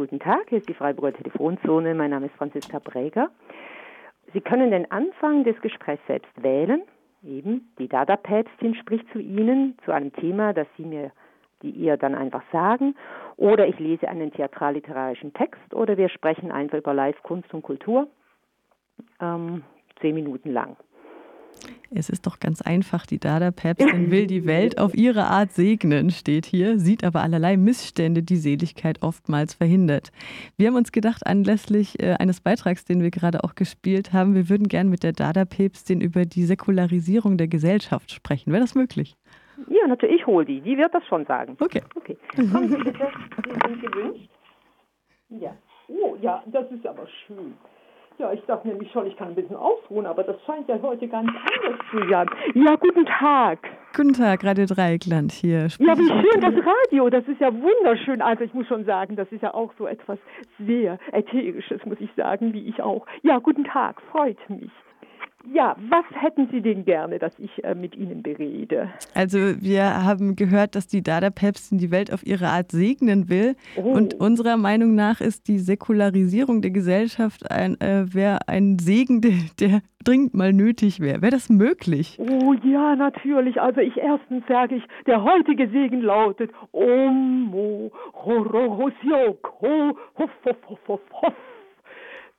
guten Tag. Hier ist die Freiburger Telefonzone. Mein Name ist Franziska Breger. Sie können den Anfang des Gesprächs selbst wählen. Eben, die Dada-Päpstin spricht zu Ihnen zu einem Thema, das Sie mir, die ihr dann einfach sagen. Oder ich lese einen theatralliterarischen Text. Oder wir sprechen einfach über Live, Kunst und Kultur. Ähm, zehn Minuten lang. Es ist doch ganz einfach, die Dada-Päpstin will die Welt auf ihre Art segnen, steht hier, sieht aber allerlei Missstände, die Seligkeit oftmals verhindert. Wir haben uns gedacht, anlässlich äh, eines Beitrags, den wir gerade auch gespielt haben, wir würden gern mit der Dada-Päpstin über die Säkularisierung der Gesellschaft sprechen. Wäre das möglich? Ja, natürlich, ich hole die. Die wird das schon sagen. Okay. Okay. Kommen Sie bitte. Sie sind gewünscht. Ja. Oh, ja, das ist aber schön. Ja, ich dachte nämlich schon, ich kann ein bisschen ausruhen, aber das scheint ja heute ganz anders zu sein. Ja, guten Tag. Guten Tag, Radio Dreieckland hier. Ja, wie schön das Radio, das ist ja wunderschön. Also ich muss schon sagen, das ist ja auch so etwas sehr Ätherisches, muss ich sagen, wie ich auch. Ja, guten Tag, freut mich. Ja, was hätten Sie denn gerne, dass ich äh, mit Ihnen berede? Also wir haben gehört, dass die Dada-Päpstin die Welt auf ihre Art segnen will. Oh. Und unserer Meinung nach ist die Säkularisierung der Gesellschaft ein, äh, ein Segen, der, der dringend mal nötig wäre. Wäre das möglich? Oh ja, natürlich. Also ich erstens sage ich, der heutige Segen lautet Omo Hororosioko Hoff Hoff Hoff Hoff Hoff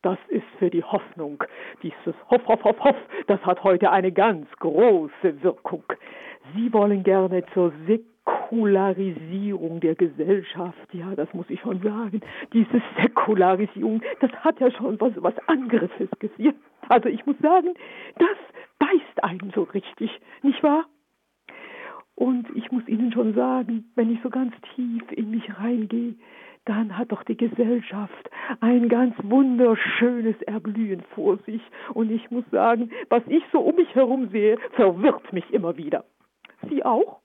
das ist für die Hoffnung. Dieses Hoff, Hoff, Hoff, Hoff, das hat heute eine ganz große Wirkung. Sie wollen gerne zur Säkularisierung der Gesellschaft. Ja, das muss ich schon sagen. Diese Säkularisierung, das hat ja schon was, was Angriffes gesehen. Also ich muss sagen, das beißt einen so richtig, nicht wahr? Und ich muss Ihnen schon sagen, wenn ich so ganz tief in mich reingehe, dann hat doch die Gesellschaft ein ganz wunderschönes Erblühen vor sich. Und ich muss sagen, was ich so um mich herum sehe, verwirrt mich immer wieder. Sie auch?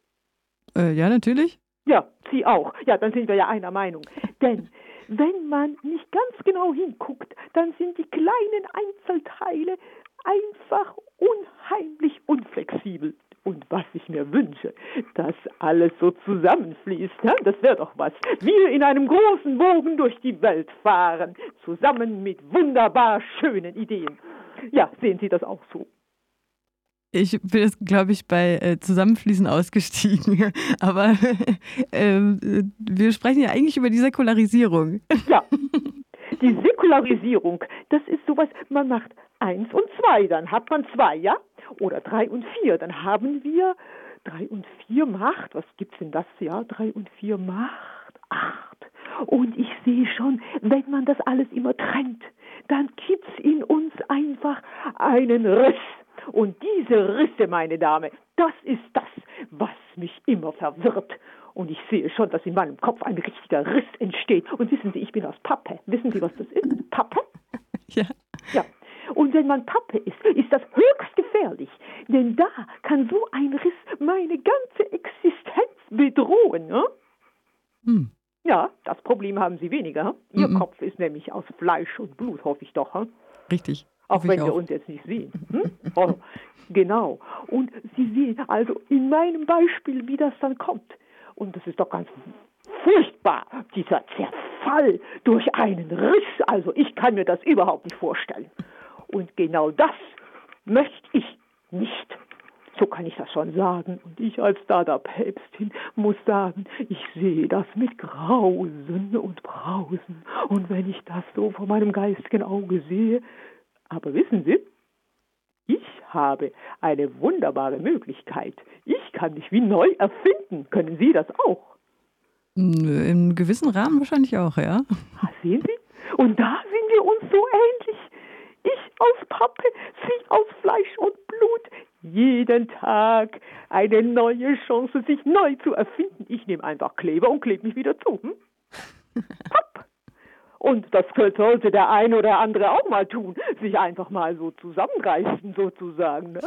Äh, ja, natürlich. Ja, Sie auch. Ja, dann sind wir ja einer Meinung. Denn wenn man nicht ganz genau hinguckt, dann sind die kleinen Einzelteile einfach unheimlich unflexibel und was ich mir wünsche, dass alles so zusammenfließt. Ja? Das wäre doch was. Wir in einem großen Bogen durch die Welt fahren, zusammen mit wunderbar schönen Ideen. Ja, sehen Sie das auch so? Ich bin jetzt, glaube ich, bei äh, Zusammenfließen ausgestiegen. Aber äh, wir sprechen ja eigentlich über die Säkularisierung. Ja, die Säkularisierung, das ist sowas, man macht eins und zwei, dann hat man zwei, ja? Oder drei und vier, dann haben wir drei und vier macht, was gibt's denn das, ja? Drei und vier macht acht. Und ich sehe schon, wenn man das alles immer trennt, dann gibt's in uns einfach einen Riss. Und diese Risse, meine Dame, das ist das, was mich immer verwirrt. Und ich sehe schon, dass in meinem Kopf ein richtiger Riss entsteht. Und wissen Sie, ich bin aus Pappe. Wissen Sie, was das ist? Pappe? Ja. Ja. Und wenn man Pappe ist, ist das höchst gefährlich. Denn da kann so ein Riss meine ganze Existenz bedrohen. Ne? Hm. Ja, das Problem haben Sie weniger. Ihr mhm. Kopf ist nämlich aus Fleisch und Blut, hoffe ich doch. Hm? Richtig. Auch wenn wir uns jetzt nicht sehen. Hm? Oh, genau. Und Sie sehen also in meinem Beispiel, wie das dann kommt. Und das ist doch ganz furchtbar, dieser Zerfall durch einen Riss. Also ich kann mir das überhaupt nicht vorstellen. Und genau das möchte ich nicht. So kann ich das schon sagen. Und ich als Dada-Päpstin muss sagen, ich sehe das mit Grausen und Brausen. Und wenn ich das so vor meinem geistigen Auge sehe, aber wissen Sie, ich habe eine wunderbare Möglichkeit. Ich kann mich wie neu erfinden. Können Sie das auch? Im gewissen Rahmen wahrscheinlich auch, ja. Ah, sehen Sie? Und da sind wir uns so ähnlich. Ich aus Pappe, Sie aus Fleisch und Blut. Jeden Tag eine neue Chance, sich neu zu erfinden. Ich nehme einfach Kleber und klebe mich wieder zu. Hm? Papp. Und das sollte der eine oder andere auch mal tun, sich einfach mal so zusammenreißen sozusagen. Ne?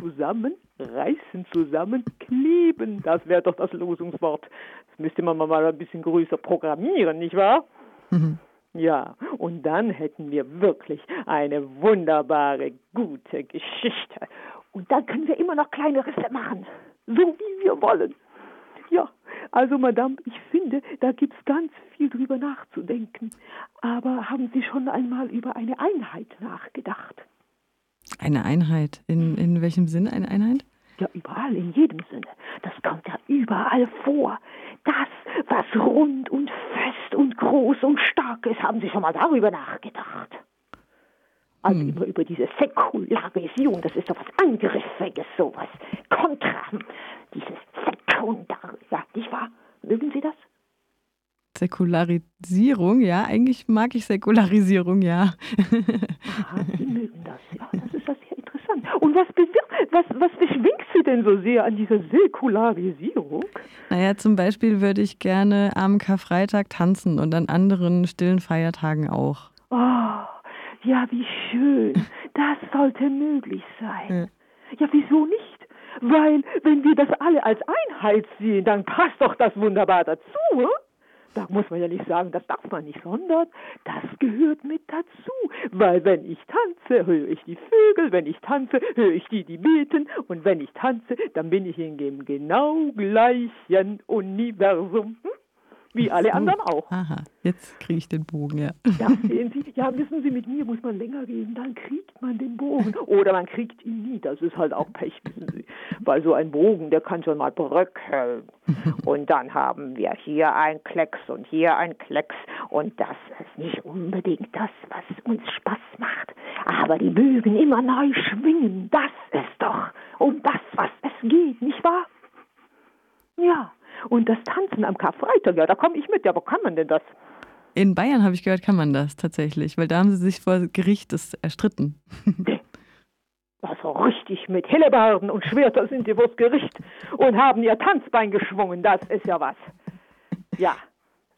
Zusammenreißen, zusammenkleben, das wäre doch das Losungswort. Das müsste man mal ein bisschen größer programmieren, nicht wahr? Mhm. Ja, und dann hätten wir wirklich eine wunderbare, gute Geschichte. Und dann können wir immer noch kleine Risse machen, so wie wir wollen. Ja, also Madame, ich finde, da gibt es ganz viel drüber nachzudenken. Aber haben Sie schon einmal über eine Einheit nachgedacht? Eine Einheit? In, in welchem Sinne eine Einheit? Ja, überall, in jedem Sinne. Das kommt ja überall vor. Das, was rund und fest und groß und stark ist, haben Sie schon mal darüber nachgedacht? Also hm. immer über diese Säkularisierung, das ist doch was Angriffsiges, sowas. Kontra, dieses Säkular, ja, nicht wahr? Mögen Sie das? Säkularisierung, ja, eigentlich mag ich Säkularisierung, ja. Aha, Sie mögen das, ja, das ist das sehr interessant. Und was, was, was beschwingt Sie denn so sehr an dieser Säkularisierung? Naja, zum Beispiel würde ich gerne am Karfreitag tanzen und an anderen stillen Feiertagen auch. Oh, ja, wie schön. Das sollte möglich sein. Ja, wieso nicht? Weil, wenn wir das alle als Einheit sehen, dann passt doch das wunderbar dazu. Hm? Da muss man ja nicht sagen, das darf man nicht, sondern das gehört mit dazu. Weil wenn ich tanze, höre ich die Vögel, wenn ich tanze, höre ich die, die beten, und wenn ich tanze, dann bin ich in dem genau gleichen Universum. Hm? Wie alle anderen auch. Aha, jetzt kriege ich den Bogen, ja. Ja, sehen Sie, ja, wissen Sie, mit mir muss man länger gehen, dann kriegt man den Bogen. Oder man kriegt ihn nie, das ist halt auch Pech, wissen Sie. Weil so ein Bogen, der kann schon mal bröckeln. Und dann haben wir hier ein Klecks und hier ein Klecks. Und das ist nicht unbedingt das, was uns Spaß macht. Aber die Bögen immer neu schwingen, das ist doch um das, was es geht, nicht wahr? Ja, und das Tanzen am Karfreitag, ja, da komme ich mit. Ja, wo kann man denn das? In Bayern habe ich gehört, kann man das tatsächlich, weil da haben sie sich vor Gericht das erstritten. Also richtig mit Hellebarden und Schwerter sind die vors Gericht und haben ihr Tanzbein geschwungen. Das ist ja was. Ja,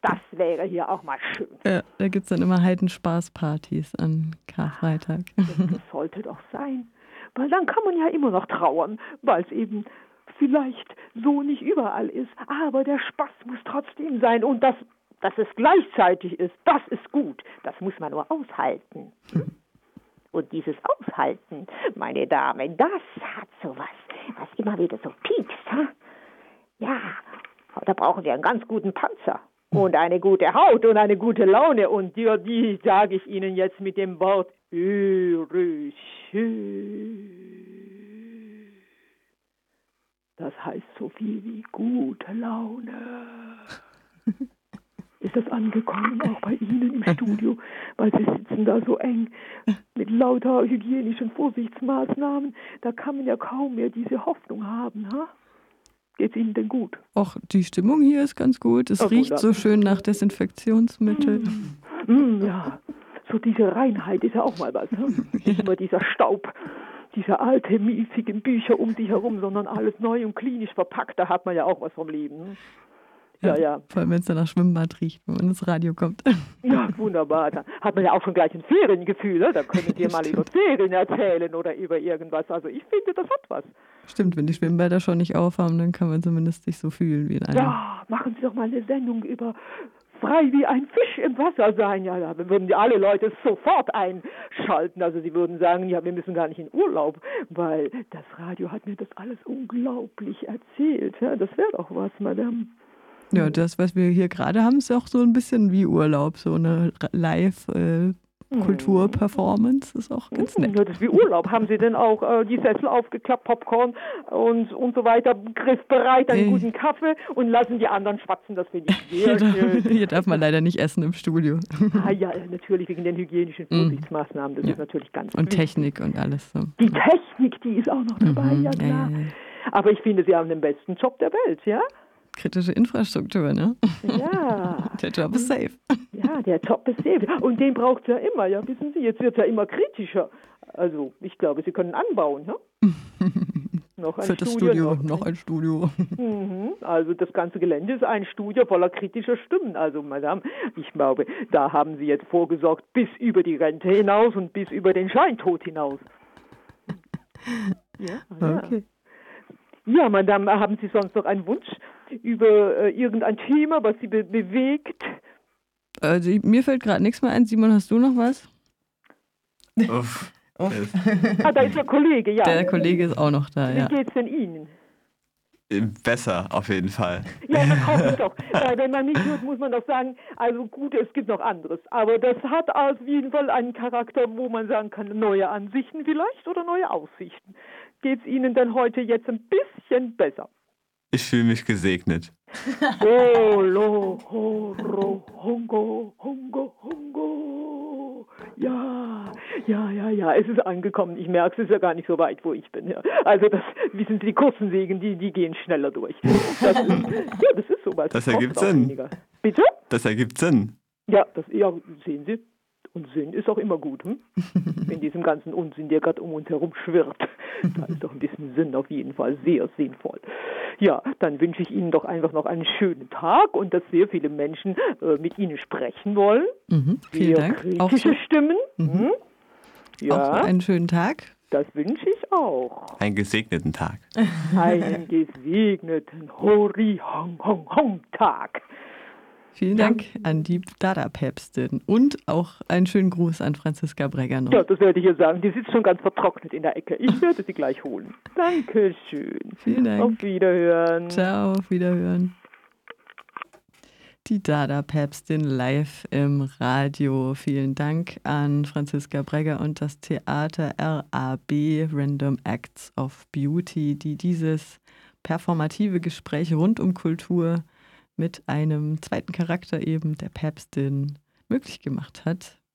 das wäre hier auch mal schön. Ja, da gibt es dann immer Heidenspaßpartys an Karfreitag. Das sollte doch sein. Weil dann kann man ja immer noch trauern, weil es eben vielleicht so nicht überall ist, aber der Spaß muss trotzdem sein und das, dass es gleichzeitig ist, das ist gut. Das muss man nur aushalten. Und dieses Aushalten, meine Damen, das hat sowas, was immer wieder so piekst. Ha? Ja, da brauchen wir einen ganz guten Panzer und eine gute Haut und eine gute Laune. Und die, die sage ich Ihnen jetzt mit dem Wort Ürüche. Das heißt so viel wie gute Laune. Ist das angekommen, auch bei Ihnen im Studio? Weil Sie sitzen da so eng mit lauter hygienischen Vorsichtsmaßnahmen. Da kann man ja kaum mehr diese Hoffnung haben. Ha? Geht es Ihnen denn gut? Ach, die Stimmung hier ist ganz gut. Es Ach, riecht so schön nach Desinfektionsmittel. Mm, mm, ja, so diese Reinheit ist ja auch mal was. Ne? Nicht immer dieser Staub diese alte, miesigen Bücher um sich herum, sondern alles neu und klinisch verpackt. Da hat man ja auch was vom Leben. Ne? Ja, ja. Vor allem, wenn es dann nach Schwimmbad riecht, wenn man ins Radio kommt. Ja, wunderbar. Da hat man ja auch schon gleich ein Feriengefühl. Ne? Da können wir mal über Ferien erzählen oder über irgendwas. Also ich finde, das hat was. Stimmt, wenn die Schwimmbäder schon nicht aufhaben, dann kann man zumindest sich so fühlen wie in einem. Ja, machen Sie doch mal eine Sendung über frei wie ein Fisch im Wasser sein. Ja, da würden die alle Leute sofort einschalten. Also sie würden sagen, ja, wir müssen gar nicht in Urlaub, weil das Radio hat mir das alles unglaublich erzählt. Ja, das wäre doch was, Madame. Ja, das, was wir hier gerade haben, ist auch so ein bisschen wie Urlaub, so eine Live- äh, Kulturperformance ist auch ganz nett. Ja, das ist wie Urlaub. Haben Sie denn auch äh, die Sessel aufgeklappt, Popcorn und, und so weiter, griffbereit, einen guten Kaffee und lassen die anderen schwatzen? Das finde ich sehr hier schön. Darf, hier darf man leider nicht essen im Studio. Ah ja, natürlich wegen den hygienischen mhm. Vorsichtsmaßnahmen. Das ja. ist natürlich ganz Und wichtig. Technik und alles. So. Die Technik, die ist auch noch dabei, mhm. ja klar. Ja, Aber ich finde, Sie haben den besten Job der Welt, ja? Kritische Infrastruktur, ne? Ja. Der Job ist safe. Ja, der Job ist safe. Und den braucht es ja immer, ja, wissen Sie, jetzt wird es ja immer kritischer. Also, ich glaube, Sie können anbauen, ne? noch ein Für das Studio, noch, noch ein Studio. Mhm. Also das ganze Gelände ist ein Studio voller kritischer Stimmen. Also, Madame, ich glaube, da haben Sie jetzt vorgesorgt bis über die Rente hinaus und bis über den Scheintod hinaus. Ja, okay. Ja, Madame, haben Sie sonst noch einen Wunsch? Über äh, irgendein Thema, was Sie be bewegt? Also mir fällt gerade nichts mehr ein. Simon, hast du noch was? Uff. Uff. ah, da ist der Kollege, ja. Der Kollege ist auch noch da, Wie ja. geht's denn Ihnen? Besser, auf jeden Fall. Ja, das hoffe ich doch. Weil wenn man nicht hört, muss man doch sagen, also gut, es gibt noch anderes. Aber das hat auf jeden Fall einen Charakter, wo man sagen kann, neue Ansichten vielleicht oder neue Aussichten. Geht es Ihnen denn heute jetzt ein bisschen besser? Ich fühle mich gesegnet. Holo, horo, hongo, hongo, hongo. Ja, ja, ja, ja, es ist angekommen. Ich merke, es ist ja gar nicht so weit, wo ich bin. Ja. Also das, wissen Sie, die kurzen Wegen, die, die gehen schneller durch. Das ist, ja, das ist sowas. Das ergibt Sinn. Weniger. Bitte? Das ergibt Sinn. Ja, das, ja, sehen Sie. Und Sinn ist auch immer gut, hm? in diesem ganzen Unsinn, der gerade um uns herum schwirrt. Da ist doch ein bisschen Sinn auf jeden Fall sehr sinnvoll. Ja, dann wünsche ich Ihnen doch einfach noch einen schönen Tag und dass sehr viele Menschen äh, mit Ihnen sprechen wollen. Mhm, vielen sehr Dank. Kritische auch Stimmen. Mhm. Hm? Ja. Auch einen schönen Tag. Das wünsche ich auch. Einen gesegneten Tag. Einen gesegneten Hori-Hong-Hong-Hong-Tag. Vielen Dank an die Dada-Päpstin und auch einen schönen Gruß an Franziska Bregger noch. Ja, das werde ich ihr sagen. Die sitzt schon ganz vertrocknet in der Ecke. Ich werde sie gleich holen. Dankeschön. Vielen Dank. Auf Wiederhören. Ciao, auf Wiederhören. Die Dada-Päpstin live im Radio. Vielen Dank an Franziska Bregger und das Theater RAB Random Acts of Beauty, die dieses performative Gespräch rund um Kultur mit einem zweiten Charakter eben, der Päpstin, möglich gemacht hat.